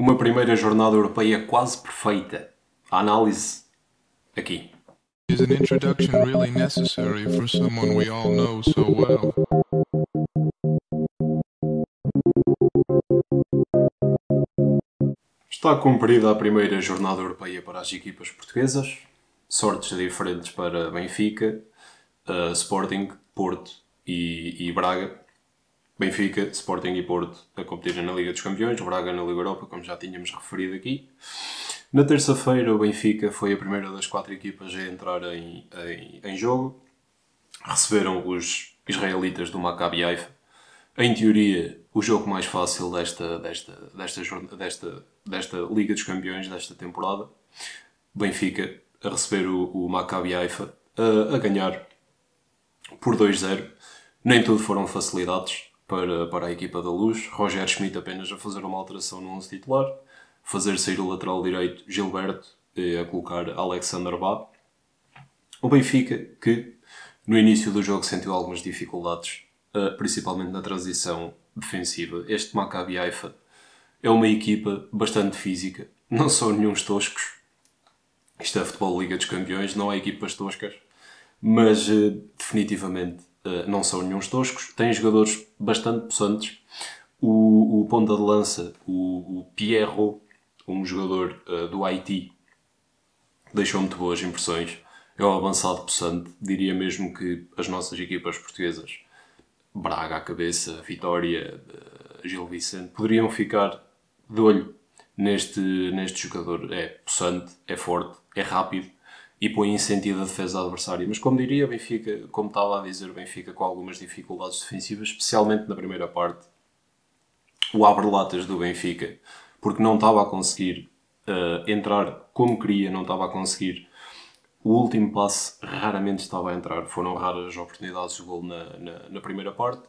Uma primeira jornada europeia quase perfeita. A análise aqui. Is an introduction really necessary for someone we all know so well? Está cumprida a primeira jornada europeia para as equipas portuguesas. Sortes diferentes para Benfica, uh, Sporting, Porto e, e Braga. Benfica, Sporting e Porto a competirem na Liga dos Campeões, Braga na Liga Europa, como já tínhamos referido aqui. Na terça-feira, o Benfica foi a primeira das quatro equipas a entrar em, em, em jogo. Receberam os israelitas do Maccabi Haifa. Em teoria, o jogo mais fácil desta, desta, desta, desta, desta Liga dos Campeões, desta temporada. Benfica a receber o, o Maccabi Haifa, a, a ganhar por 2-0. Nem tudo foram facilidades para, para a equipa da Luz. Roger Schmidt apenas a fazer uma alteração no 11 titular, fazer sair o lateral direito Gilberto e a colocar Alexander Bá. O Benfica, que no início do jogo sentiu algumas dificuldades, eh, principalmente na transição defensiva. Este Maccabi Haifa é uma equipa bastante física, não são nenhum toscos. Isto é futebol Liga dos Campeões, não há equipas toscas, mas eh, definitivamente não são nenhum toscos, têm jogadores bastante possantes. O, o ponta de lança, o, o Pierro, um jogador uh, do Haiti, deixou muito boas impressões. É um avançado possante. Diria mesmo que as nossas equipas portuguesas, Braga à cabeça, Vitória, uh, Gil Vicente, poderiam ficar de olho neste, neste jogador. É possante, é forte, é rápido e põe em sentido a defesa adversária. Mas como diria, Benfica, como estava a dizer, Benfica com algumas dificuldades defensivas, especialmente na primeira parte. O abre-latas do Benfica, porque não estava a conseguir uh, entrar como queria, não estava a conseguir. O último passe raramente estava a entrar, foram raras as oportunidades de gol na, na, na primeira parte.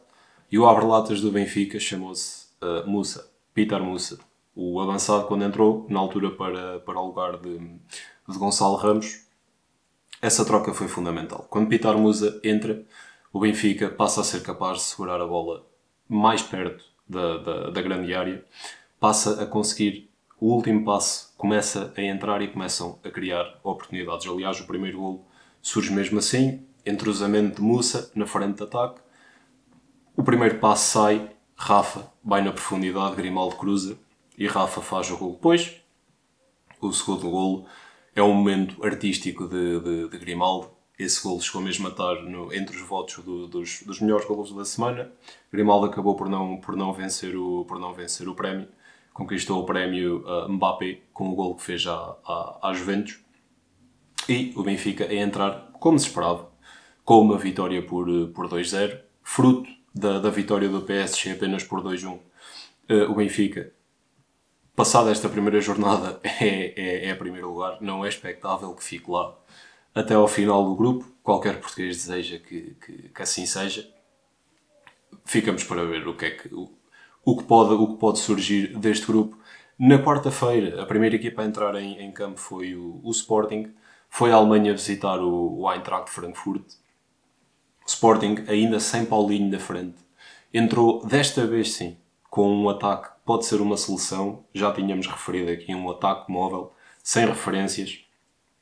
E o abre-latas do Benfica chamou-se uh, Musa, Peter Musa. O avançado, quando entrou, na altura para, para o lugar de, de Gonçalo Ramos, essa troca foi fundamental. Quando Pitar Musa entra, o Benfica passa a ser capaz de segurar a bola mais perto da, da, da grande área, passa a conseguir o último passo, começa a entrar e começam a criar oportunidades. Aliás, o primeiro gol surge mesmo assim, entrosamento de Musa na frente de ataque. O primeiro passo sai, Rafa vai na profundidade, Grimaldo cruza e Rafa faz o gol. Depois, o segundo gol é um momento artístico de, de, de Grimaldo. Esse gol chegou mesmo a estar no, entre os votos do, dos, dos melhores golos da semana. Grimaldo acabou por não, por não, vencer, o, por não vencer o prémio. Conquistou o prémio uh, Mbappé com o gol que fez à, à, à Juventus. E o Benfica a entrar, como se esperava, com uma vitória por, por 2-0, fruto da, da vitória do PSG apenas por 2-1. Uh, o Benfica passada esta primeira jornada é, é, é primeiro lugar, não é expectável que fique lá até ao final do grupo. Qualquer português deseja que, que, que assim seja. Ficamos para ver o que, é que, o, o, que pode, o que pode surgir deste grupo. Na quarta-feira, a primeira equipa a entrar em, em campo foi o, o, Sporting. Foi a Alemanha visitar o, o Eintracht Frankfurt. Sporting, ainda sem Paulinho na frente, entrou desta vez sim com um ataque que pode ser uma solução. Já tínhamos referido aqui um ataque móvel, sem referências.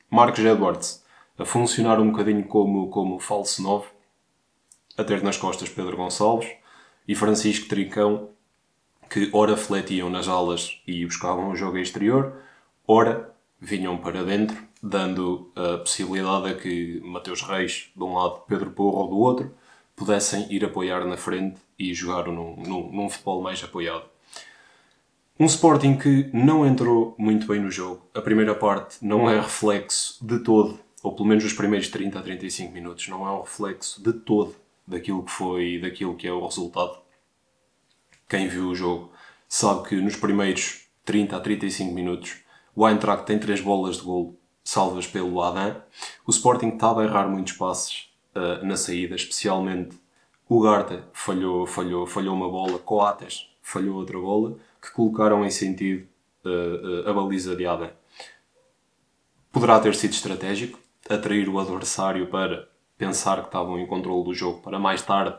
Marcos Edwards a funcionar um bocadinho como, como falso 9, a ter nas costas Pedro Gonçalves e Francisco Trincão, que ora fletiam nas alas e buscavam o jogo exterior, ora vinham para dentro, dando a possibilidade a que Mateus Reis de um lado, Pedro Porro do outro, pudessem ir apoiar na frente e jogar num, num, num futebol mais apoiado. Um Sporting que não entrou muito bem no jogo. A primeira parte não é reflexo de todo, ou pelo menos os primeiros 30 a 35 minutos, não é um reflexo de todo daquilo que foi, daquilo que é o resultado. Quem viu o jogo sabe que nos primeiros 30 a 35 minutos o Eintracht tem três bolas de golo salvas pelo Adam. O Sporting estava a errar muitos passes uh, na saída, especialmente o Garta falhou, falhou, falhou uma bola, Coates falhou outra bola, que colocaram em sentido uh, uh, a baliza de Adam. Poderá ter sido estratégico, atrair o adversário para pensar que estavam em controle do jogo, para mais tarde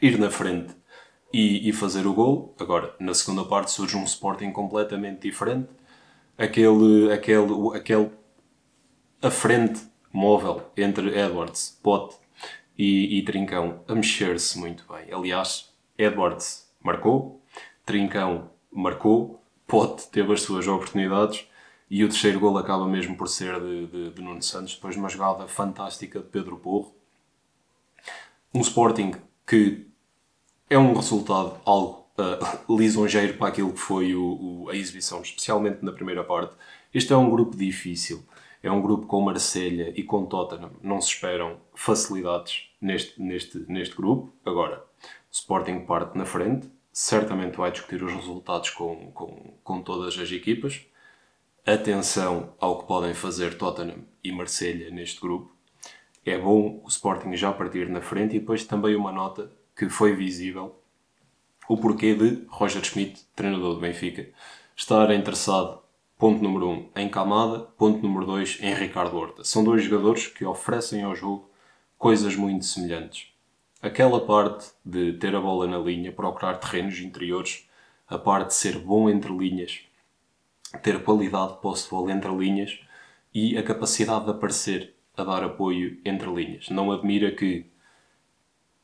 ir na frente e, e fazer o gol. Agora, na segunda parte surge um Sporting completamente diferente. Aquele, aquele, aquele a frente móvel entre Edwards, Pote e, e Trincão a mexer-se muito bem. Aliás, Edwards marcou, Trincão marcou, Pote teve as suas oportunidades e o terceiro gol acaba mesmo por ser de, de, de Nuno Santos, depois de uma jogada fantástica de Pedro Porro. Um Sporting que é um resultado algo uh, lisonjeiro para aquilo que foi o, o, a exibição, especialmente na primeira parte. Este é um grupo difícil. É um grupo com Marselha e com Tottenham. Não se esperam facilidades neste, neste, neste grupo. Agora, Sporting parte na frente. Certamente vai discutir os resultados com, com, com todas as equipas. Atenção ao que podem fazer Tottenham e Marselha neste grupo. É bom o Sporting já partir na frente e depois também uma nota que foi visível o porquê de Roger Schmidt, treinador do Benfica, estar interessado, ponto número 1, um, em Camada, ponto número 2, em Ricardo Horta. São dois jogadores que oferecem ao jogo coisas muito semelhantes. Aquela parte de ter a bola na linha, procurar terrenos interiores, a parte de ser bom entre linhas, ter qualidade de posse de bola entre linhas e a capacidade de aparecer a dar apoio entre linhas. Não admira que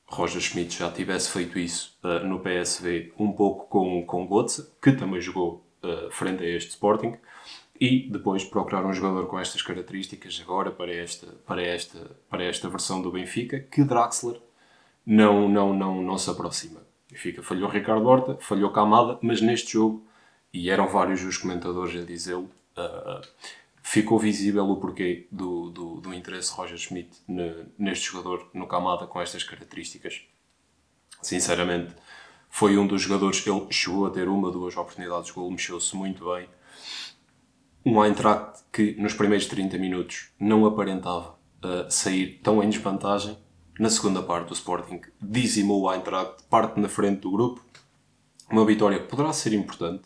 Roger Schmidt já tivesse feito isso uh, no PSV um pouco com, com Götze, que também jogou uh, frente a este Sporting, e depois procurar um jogador com estas características agora para esta, para esta, para esta versão do Benfica, que Draxler não, não, não, não se aproxima. Benfica falhou Ricardo Horta, falhou Camada, mas neste jogo, e eram vários os comentadores a dizê-lo, uh, ficou visível o porquê do, do, do interesse de Roger Schmidt neste jogador, no Camada, com estas características. Sinceramente, foi um dos jogadores, ele chegou a ter uma, duas oportunidades de gol, mexeu-se muito bem. Um Eintracht que nos primeiros 30 minutos não aparentava uh, sair tão em desvantagem. Na segunda parte, o Sporting dizimou o Eintracht, parte na frente do grupo. Uma vitória que poderá ser importante.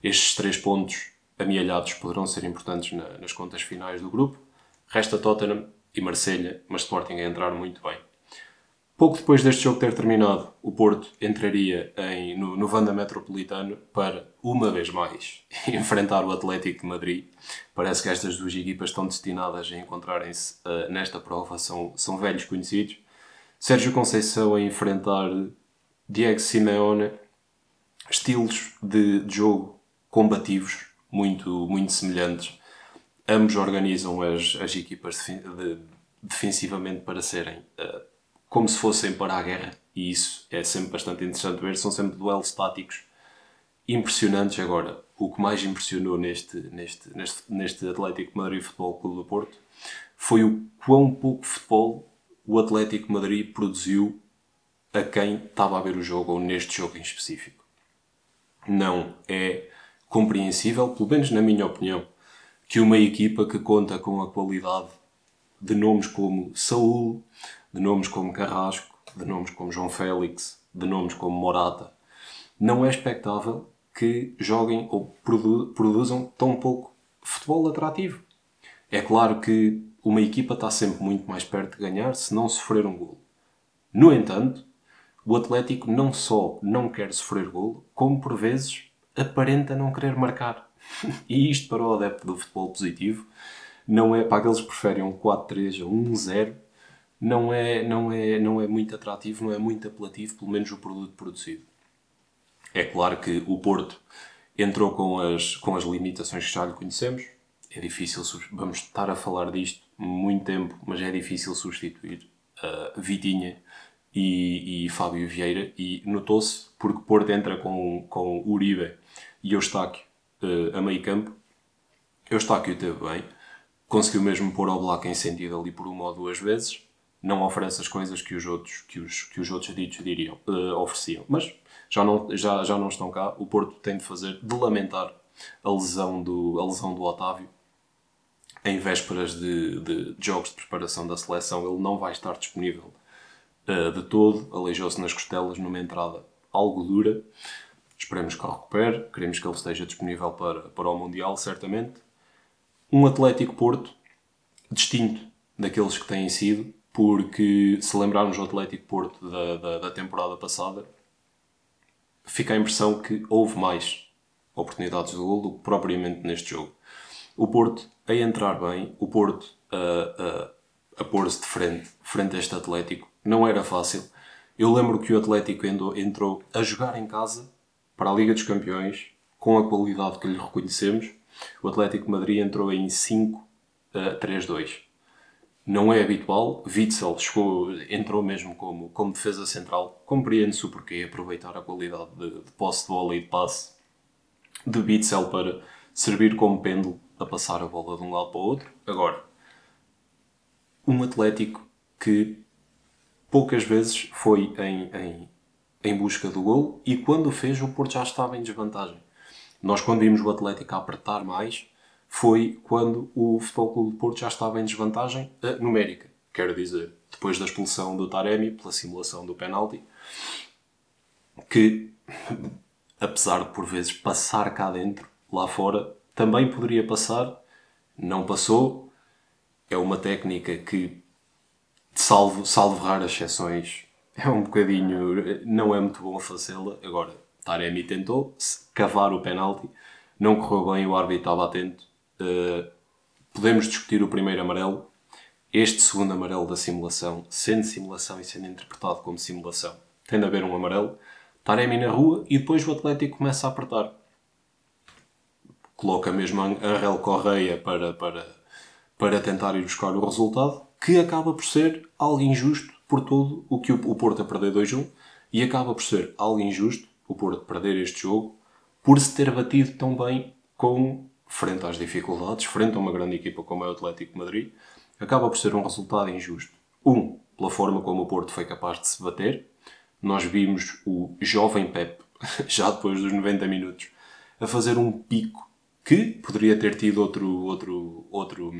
Estes três pontos amealhados poderão ser importantes na, nas contas finais do grupo. Resta Tottenham e Marselha, mas Sporting a entrar muito bem. Pouco depois deste jogo ter terminado, o Porto entraria em, no, no Vanda Metropolitano para, uma vez mais, enfrentar o Atlético de Madrid. Parece que estas duas equipas estão destinadas a encontrarem-se uh, nesta prova, são, são velhos conhecidos. Sérgio Conceição a enfrentar Diego Simeone, estilos de, de jogo combativos, muito, muito semelhantes. Ambos organizam as, as equipas de, de, defensivamente para serem uh, como se fossem para a guerra, e isso é sempre bastante interessante ver. São sempre duelos táticos impressionantes. Agora, o que mais impressionou neste, neste, neste, neste Atlético Madrid Futebol Clube do Porto foi o quão pouco futebol o Atlético Madrid produziu a quem estava a ver o jogo ou neste jogo em específico. Não é compreensível, pelo menos na minha opinião, que uma equipa que conta com a qualidade de nomes como Saúl, de nomes como Carrasco, de nomes como João Félix, de nomes como Morata, não é expectável que joguem ou produ produzam tão pouco futebol atrativo. É claro que uma equipa está sempre muito mais perto de ganhar se não sofrer um gol. No entanto, o Atlético não só não quer sofrer gol, como por vezes aparenta não querer marcar. e isto para o adepto do futebol positivo não é para aqueles que preferem um 4-3 ou um 1-0 não é, não, é, não é muito atrativo, não é muito apelativo, pelo menos o produto produzido. É claro que o Porto entrou com as, com as limitações que já lhe conhecemos. É difícil, vamos estar a falar disto muito tempo, mas é difícil substituir uh, Vitinha e, e Fábio Vieira. E notou-se, porque Porto entra com, com Uribe e Eustáquio uh, a meio campo. Eustáquio teve bem, conseguiu mesmo pôr ao Black em sentido ali por uma ou duas vezes. Não oferece as coisas que os outros, que os, que os outros ditos diriam, uh, ofereciam. Mas já não, já, já não estão cá. O Porto tem de fazer, de lamentar a lesão do, a lesão do Otávio. Em vésperas de, de, jogos de preparação da seleção, ele não vai estar disponível uh, de todo. Aleijou-se nas costelas numa entrada algo dura. Esperemos que ele recupere, queremos que ele esteja disponível para, para o Mundial, certamente. Um Atlético Porto distinto daqueles que têm sido, porque se lembrarmos do Atlético Porto da, da, da temporada passada, fica a impressão que houve mais oportunidades de gol do que propriamente neste jogo. O Porto a entrar bem, o Porto a, a, a pôr-se de frente, frente a este Atlético, não era fácil. Eu lembro que o Atlético entrou a jogar em casa para a Liga dos Campeões, com a qualidade que lhe reconhecemos. O Atlético Madrid entrou em 5 a 3-2. Não é habitual. Witzel chegou, entrou mesmo como, como defesa central. Compreende-se o porquê aproveitar a qualidade de, de posse de bola e de passe de Witzel para servir como pêndulo a passar a bola de um lado para o outro. Agora, um Atlético que poucas vezes foi em, em, em busca do gol e quando fez o Porto já estava em desvantagem. Nós quando vimos o Atlético a apertar mais foi quando o Futebol Clube do Porto já estava em desvantagem uh, numérica. Quero dizer, depois da expulsão do Taremi pela simulação do penalti, que apesar de por vezes passar cá dentro, lá fora, também poderia passar, não passou. É uma técnica que, salvo, salvo raras exceções, é um bocadinho. não é muito bom fazê-la. Agora, Taremi tentou cavar o penalti, não correu bem, o árbitro estava atento. Uh, podemos discutir o primeiro amarelo. Este segundo amarelo da simulação, sendo simulação e sendo interpretado como simulação, tem de haver um amarelo. Taremi na rua e depois o Atlético começa a apertar. Coloca mesmo a Rel Correia para, para, para tentar ir buscar o resultado, que acaba por ser algo injusto por tudo o que o Porto a perder 2-1 e acaba por ser algo injusto o Porto perder este jogo por se ter batido tão bem com frente às dificuldades, frente a uma grande equipa como é o Atlético Madrid, acaba por ser um resultado injusto. Um, pela forma como o Porto foi capaz de se bater, nós vimos o jovem Pep, já depois dos 90 minutos, a fazer um pico que poderia ter tido outro, outro, outro,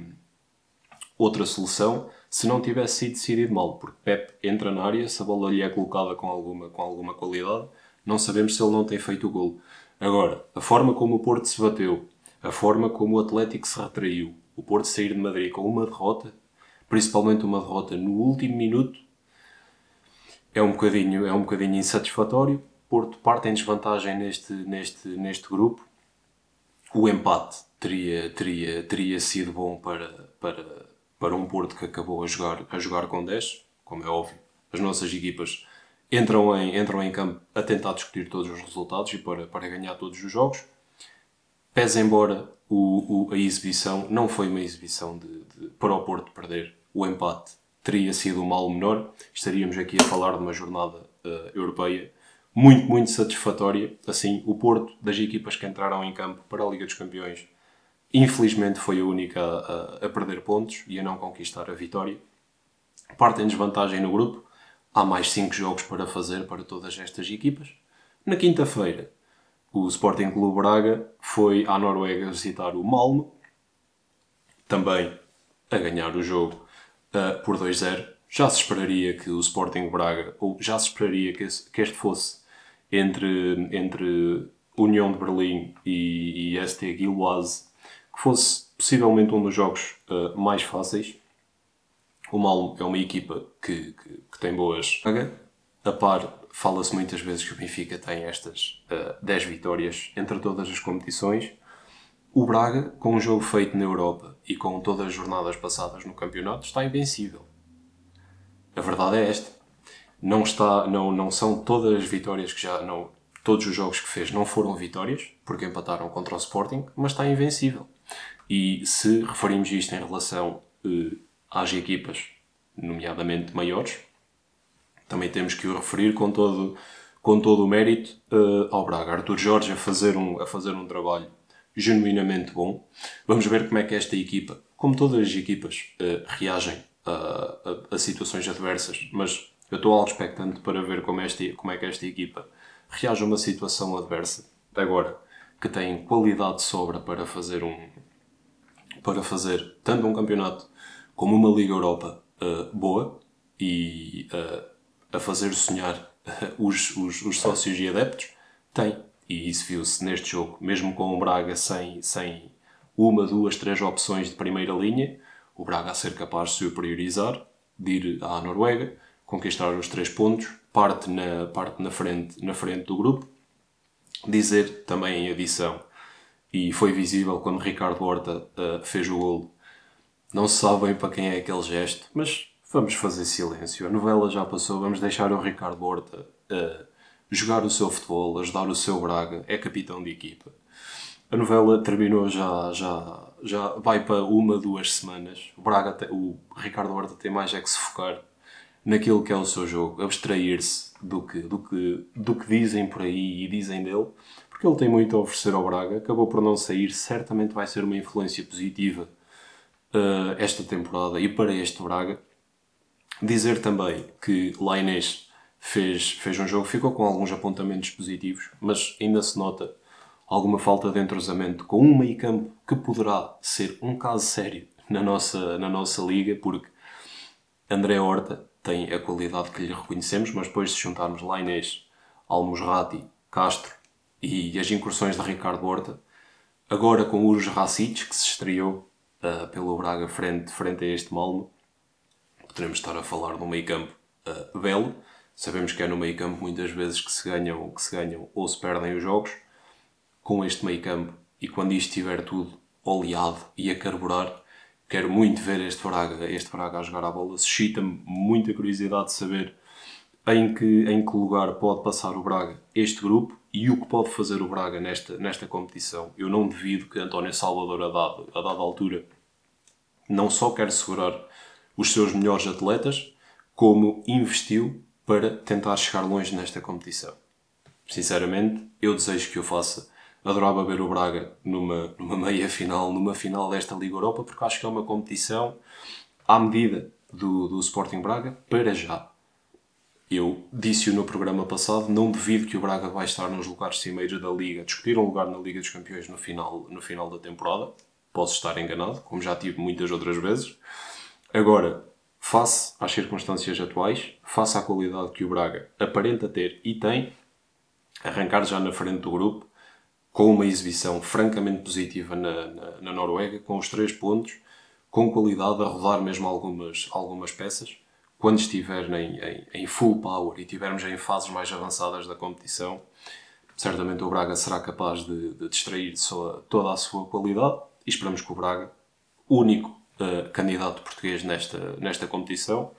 outra solução se não tivesse sido decidido mal, porque Pep entra na área, se a bola lhe é colocada com alguma, com alguma qualidade, não sabemos se ele não tem feito o gol. Agora, a forma como o Porto se bateu, a forma como o Atlético se retraiu, o Porto sair de Madrid com uma derrota, principalmente uma derrota no último minuto, é um bocadinho, é um bocadinho insatisfatório. Porto parte em desvantagem neste, neste, neste grupo. O empate teria, teria, teria sido bom para, para, para um Porto que acabou a jogar, a jogar com 10, como é óbvio. As nossas equipas entram em, entram em campo a tentar discutir todos os resultados e para, para ganhar todos os jogos. Pese embora o, o, a exibição não foi uma exibição de, de, para o Porto perder o empate teria sido um mal menor, estaríamos aqui a falar de uma jornada uh, europeia muito, muito satisfatória. Assim, o Porto, das equipas que entraram em campo para a Liga dos Campeões, infelizmente foi a única a, a, perder pontos e a não conquistar a vitória. Parte em desvantagem no grupo. Há mais 5 jogos para fazer para todas estas equipas. Na quinta-feira, o Sporting Clube Braga foi à Noruega visitar o Malmo, também a ganhar o jogo uh, por 2-0. Já se esperaria que o Sporting Braga, ou já se esperaria que, esse, que este fosse entre, entre União de Berlim e, e ST Gilloise, que fosse possivelmente um dos jogos uh, mais fáceis. O Malmo é uma equipa que, que, que tem boas. A par, fala-se muitas vezes que o Benfica tem estas uh, 10 vitórias entre todas as competições. O Braga, com um jogo feito na Europa e com todas as jornadas passadas no campeonato, está invencível. A verdade é esta. Não, está, não, não são todas as vitórias que já. Não, todos os jogos que fez não foram vitórias, porque empataram contra o Sporting, mas está invencível. E se referimos isto em relação eh, às equipas, nomeadamente maiores, também temos que o referir com todo, com todo o mérito eh, ao Braga. Arthur Jorge a fazer um, a fazer um trabalho genuinamente bom. Vamos ver como é que esta equipa, como todas as equipas, uh, reagem a, a, a, situações adversas, mas eu estou algo expectante para ver como, esta, como é que esta equipa reage a uma situação adversa. Agora, que tem qualidade de sobra para fazer um para fazer tanto um campeonato como uma Liga Europa uh, boa e uh, a fazer sonhar os, os, os sócios e adeptos, tem. E isso viu-se neste jogo, mesmo com o Braga sem, sem uma, duas, três opções de primeira linha, o Braga a ser capaz de superiorizar, de ir à Noruega, conquistar os três pontos, parte na, parte na, frente, na frente do grupo. Dizer também em adição, e foi visível quando Ricardo Horta uh, fez o golo, não se sabe bem para quem é aquele gesto, mas vamos fazer silêncio. A novela já passou, vamos deixar o Ricardo Horta uh, jogar o seu futebol, ajudar o seu Braga, é capitão de equipa. A novela terminou já, já, já vai para uma, duas semanas. O, Braga, o Ricardo Horta tem mais é que se focar naquilo que é o seu jogo, abstrair-se do que, do, que, do que dizem por aí e dizem dele, porque ele tem muito a oferecer ao Braga, acabou por não sair, certamente vai ser uma influência positiva uh, esta temporada e para este Braga. Dizer também que Lainez fez, fez um jogo, ficou com alguns apontamentos positivos, mas ainda se nota alguma falta de entrosamento com um meio campo que poderá ser um caso sério na nossa, na nossa liga, porque André Horta tem a qualidade que lhe reconhecemos, mas depois de juntarmos Lainez, Almusrati, Castro e as incursões de Ricardo Horta, agora com Urus Racic, que se estreou uh, pelo Braga frente, frente a este Malmo, poderemos estar a falar de um meio campo uh, belo. Sabemos que é no meio campo muitas vezes que se ganham, que se ganham ou se perdem os jogos. Com este meio campo e quando isto estiver tudo oleado e a carburar, quero muito ver este Braga, este Braga a jogar a bola. Suscita-me muita curiosidade de saber em que, em que lugar pode passar o Braga este grupo e o que pode fazer o Braga nesta, nesta competição. Eu não devido que António Salvador, a dada, a dada altura, não só quer segurar os seus melhores atletas, como investiu para tentar chegar longe nesta competição. Sinceramente, eu desejo que o faça. Adorava ver o Braga numa, numa meia final, numa final desta Liga Europa, porque acho que é uma competição à medida do, do Sporting Braga, para já. Eu disse-o no programa passado, não devido que o Braga vai estar nos lugares cimeiros da Liga, discutir um lugar na Liga dos Campeões no final, no final da temporada. Posso estar enganado, como já tive muitas outras vezes. Agora, face às circunstâncias atuais, face à qualidade que o Braga aparenta ter e tem, arrancar já na frente do grupo, com uma exibição francamente positiva na, na, na Noruega, com os três pontos, com qualidade, a rodar mesmo algumas, algumas peças. Quando estiver em, em, em full power e estivermos em fases mais avançadas da competição, certamente o Braga será capaz de, de distrair sua, toda a sua qualidade e esperamos que o Braga, único uh, candidato português nesta, nesta competição,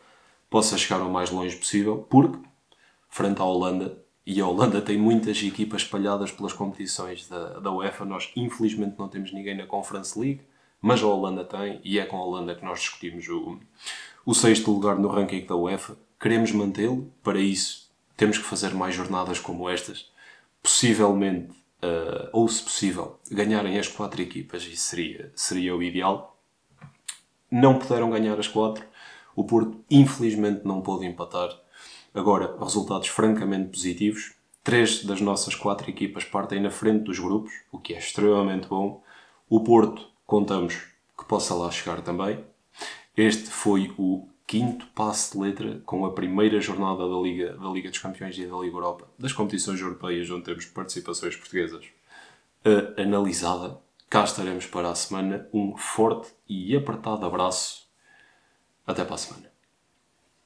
possa chegar o mais longe possível, porque, frente à Holanda, e a Holanda tem muitas equipas espalhadas pelas competições da, da UEFA, nós infelizmente não temos ninguém na Conference League, mas a Holanda tem, e é com a Holanda que nós discutimos o, o sexto lugar no ranking da UEFA. Queremos mantê-lo, para isso temos que fazer mais jornadas como estas, possivelmente, uh, ou se possível, ganharem as quatro equipas, isso seria, seria o ideal não puderam ganhar as quatro. O Porto, infelizmente, não pôde empatar. Agora, resultados francamente positivos. Três das nossas quatro equipas partem na frente dos grupos, o que é extremamente bom. O Porto, contamos que possa lá chegar também. Este foi o quinto passo de letra com a primeira jornada da Liga, da Liga dos Campeões e da Liga Europa, das competições europeias onde temos participações portuguesas, uh, analisada Cá estaremos para a semana. Um forte e apertado abraço. Até para a semana.